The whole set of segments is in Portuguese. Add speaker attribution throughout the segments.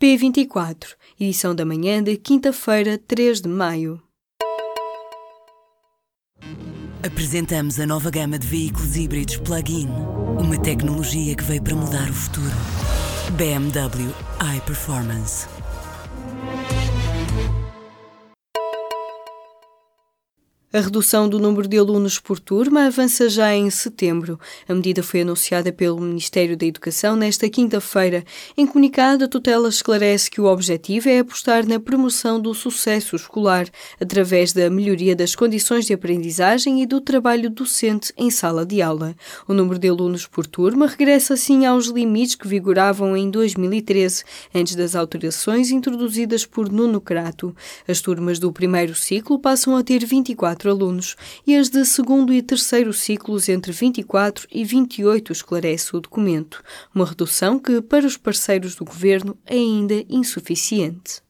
Speaker 1: P24, edição da manhã de quinta-feira, 3 de maio.
Speaker 2: Apresentamos a nova gama de veículos híbridos plug-in. Uma tecnologia que veio para mudar o futuro. BMW iPerformance.
Speaker 1: A redução do número de alunos por turma avança já em setembro. A medida foi anunciada pelo Ministério da Educação nesta quinta-feira. Em comunicado, a tutela esclarece que o objetivo é apostar na promoção do sucesso escolar, através da melhoria das condições de aprendizagem e do trabalho docente em sala de aula. O número de alunos por turma regressa assim aos limites que vigoravam em 2013, antes das alterações introduzidas por Nuno Crato. As turmas do primeiro ciclo passam a ter 24 24 alunos e as de segundo e terceiro ciclos entre 24 e 28, esclarece o documento, uma redução que, para os parceiros do governo, é ainda insuficiente.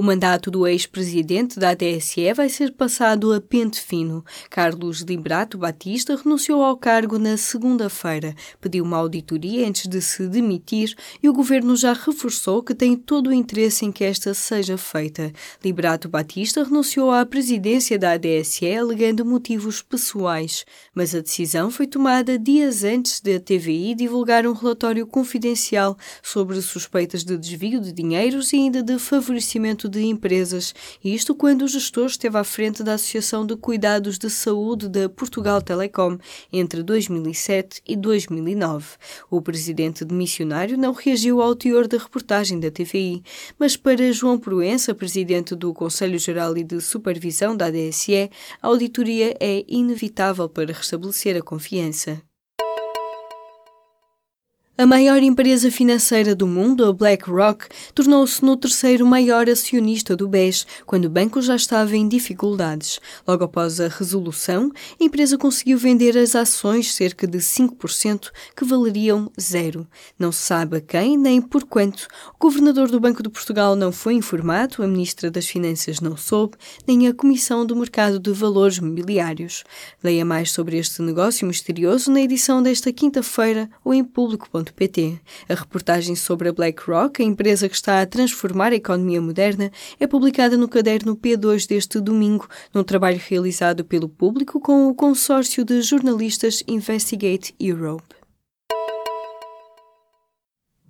Speaker 1: O mandato do ex-presidente da TSE vai ser passado a pente fino. Carlos Limbrato Batista renunciou ao cargo na segunda-feira, pediu uma auditoria antes de se demitir e o governo já reforçou que tem todo o interesse em que esta seja feita. Limbrato Batista renunciou à presidência da ADSE alegando motivos pessoais, mas a decisão foi tomada dias antes da TVI divulgar um relatório confidencial sobre suspeitas de desvio de dinheiros e ainda de favorecimento de empresas, isto quando o gestor esteve à frente da Associação de Cuidados de Saúde da Portugal Telecom entre 2007 e 2009. O presidente de missionário não reagiu ao teor da reportagem da TVI, mas para João Proença, presidente do Conselho Geral e de Supervisão da ADSE, a auditoria é inevitável para restabelecer a confiança. A maior empresa financeira do mundo, a BlackRock, tornou-se no terceiro maior acionista do BES, quando o banco já estava em dificuldades. Logo após a resolução, a empresa conseguiu vender as ações cerca de 5%, que valeriam zero. Não se sabe a quem nem por quanto. O governador do Banco de Portugal não foi informado, a ministra das Finanças não soube, nem a Comissão do Mercado de Valores Mobiliários. Leia mais sobre este negócio misterioso na edição desta quinta-feira ou em público.com a reportagem sobre a BlackRock, a empresa que está a transformar a economia moderna, é publicada no caderno P2 deste domingo, num trabalho realizado pelo público com o consórcio de jornalistas Investigate Europe.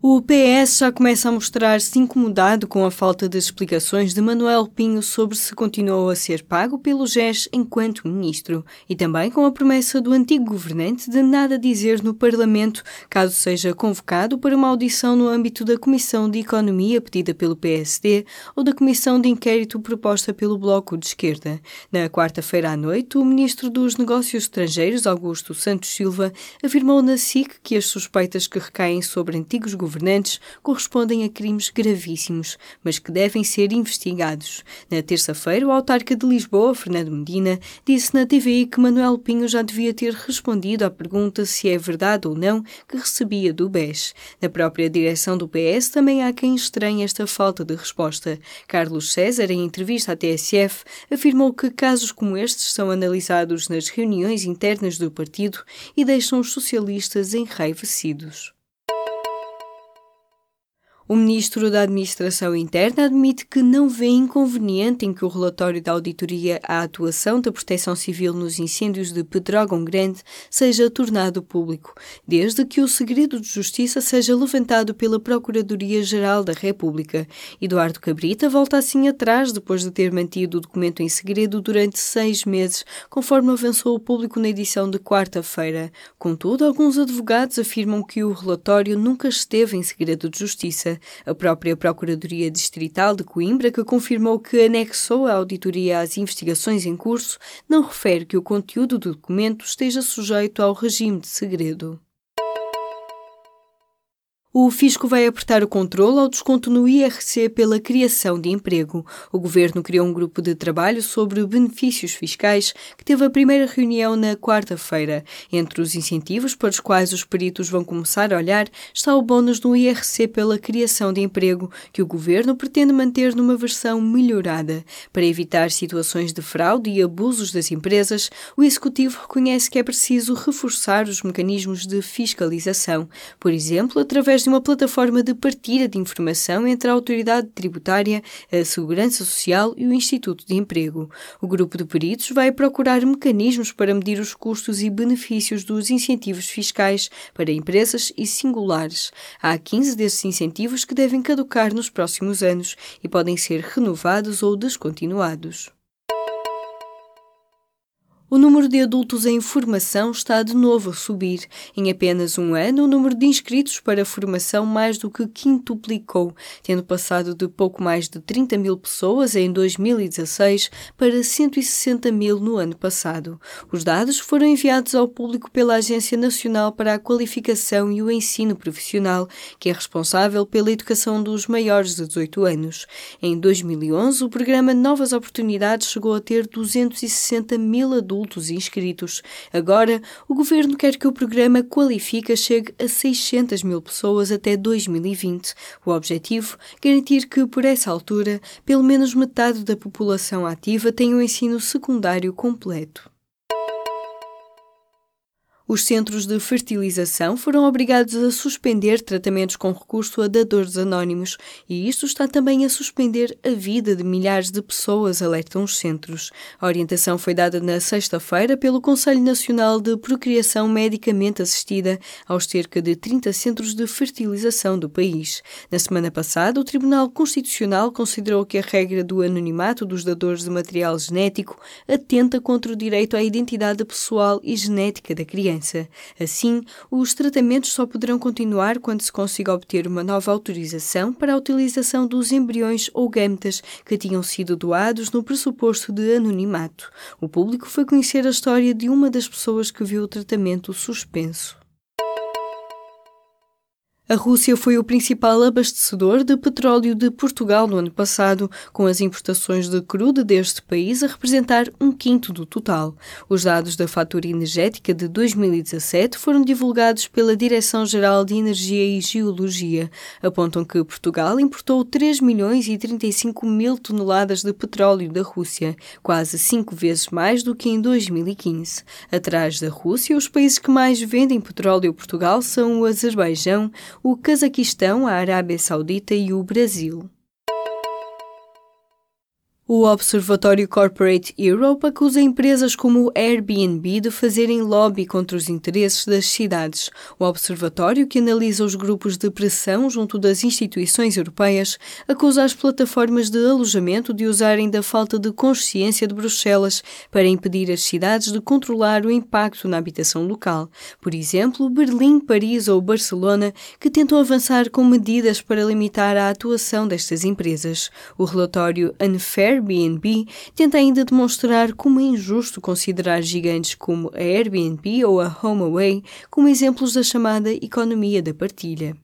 Speaker 1: O PS já começa a mostrar-se incomodado com a falta de explicações de Manuel Pinho sobre se continuou a ser pago pelo GES enquanto ministro e também com a promessa do antigo governante de nada dizer no Parlamento caso seja convocado para uma audição no âmbito da Comissão de Economia pedida pelo PSD ou da Comissão de Inquérito proposta pelo Bloco de Esquerda. Na quarta-feira à noite, o ministro dos Negócios Estrangeiros, Augusto Santos Silva, afirmou na SIC que as suspeitas que recaem sobre antigos governantes governantes correspondem a crimes gravíssimos, mas que devem ser investigados. Na terça-feira, o autarca de Lisboa, Fernando Medina, disse na TVI que Manuel Pinho já devia ter respondido à pergunta se é verdade ou não que recebia do BES. Na própria direção do PS também há quem estranhe esta falta de resposta. Carlos César, em entrevista à TSF, afirmou que casos como estes são analisados nas reuniões internas do partido e deixam os socialistas enraivecidos. O ministro da Administração Interna admite que não vê inconveniente em que o relatório da auditoria à atuação da Proteção Civil nos incêndios de Pedrógão Grande seja tornado público, desde que o segredo de justiça seja levantado pela Procuradoria-Geral da República. Eduardo Cabrita volta assim atrás depois de ter mantido o documento em segredo durante seis meses, conforme avançou o público na edição de quarta-feira. Contudo, alguns advogados afirmam que o relatório nunca esteve em segredo de justiça a própria Procuradoria Distrital de Coimbra, que confirmou que anexou a auditoria às investigações em curso, não refere que o conteúdo do documento esteja sujeito ao regime de segredo. O fisco vai apertar o controle ao desconto no IRC pela criação de emprego. O governo criou um grupo de trabalho sobre benefícios fiscais que teve a primeira reunião na quarta-feira. Entre os incentivos para os quais os peritos vão começar a olhar está o bónus no IRC pela criação de emprego, que o governo pretende manter numa versão melhorada. Para evitar situações de fraude e abusos das empresas, o executivo reconhece que é preciso reforçar os mecanismos de fiscalização, por exemplo, através através de uma plataforma de partilha de informação entre a autoridade tributária, a Segurança Social e o Instituto de Emprego. O grupo de peritos vai procurar mecanismos para medir os custos e benefícios dos incentivos fiscais para empresas e singulares. Há 15 desses incentivos que devem caducar nos próximos anos e podem ser renovados ou descontinuados. O número de adultos em formação está de novo a subir. Em apenas um ano, o número de inscritos para a formação mais do que quintuplicou, tendo passado de pouco mais de 30 mil pessoas em 2016 para 160 mil no ano passado. Os dados foram enviados ao público pela Agência Nacional para a Qualificação e o Ensino Profissional, que é responsável pela educação dos maiores de 18 anos. Em 2011, o programa Novas Oportunidades chegou a ter 260 mil adultos adultos inscritos. Agora, o governo quer que o programa Qualifica chegue a 600 mil pessoas até 2020. O objetivo? Garantir que, por essa altura, pelo menos metade da população ativa tenha o um ensino secundário completo. Os centros de fertilização foram obrigados a suspender tratamentos com recurso a dadores anónimos e isto está também a suspender a vida de milhares de pessoas, alertam os centros. A orientação foi dada na sexta-feira pelo Conselho Nacional de Procriação Medicamente Assistida aos cerca de 30 centros de fertilização do país. Na semana passada, o Tribunal Constitucional considerou que a regra do anonimato dos dadores de material genético atenta contra o direito à identidade pessoal e genética da criança doença. Assim, os tratamentos só poderão continuar quando se consiga obter uma nova autorização para a utilização dos embriões ou gametas que tinham sido doados no pressuposto de anonimato. O público foi conhecer a história de uma das pessoas que viu o tratamento suspenso. A Rússia foi o principal abastecedor de petróleo de Portugal no ano passado, com as importações de crudo deste país a representar um quinto do total. Os dados da fatura energética de 2017 foram divulgados pela Direção-Geral de Energia e Geologia. Apontam que Portugal importou 3 milhões e 35 mil toneladas de petróleo da Rússia, quase cinco vezes mais do que em 2015. Atrás da Rússia, os países que mais vendem petróleo a Portugal são o Azerbaijão, o Cazaquistão, a Arábia Saudita e o Brasil. O Observatório Corporate Europe acusa empresas como o Airbnb de fazerem lobby contra os interesses das cidades. O observatório, que analisa os grupos de pressão junto das instituições europeias, acusa as plataformas de alojamento de usarem da falta de consciência de Bruxelas para impedir as cidades de controlar o impacto na habitação local. Por exemplo, Berlim, Paris ou Barcelona, que tentam avançar com medidas para limitar a atuação destas empresas. O relatório Unfair Airbnb tenta ainda demonstrar como é injusto considerar gigantes como a Airbnb ou a HomeAway como exemplos da chamada economia da partilha.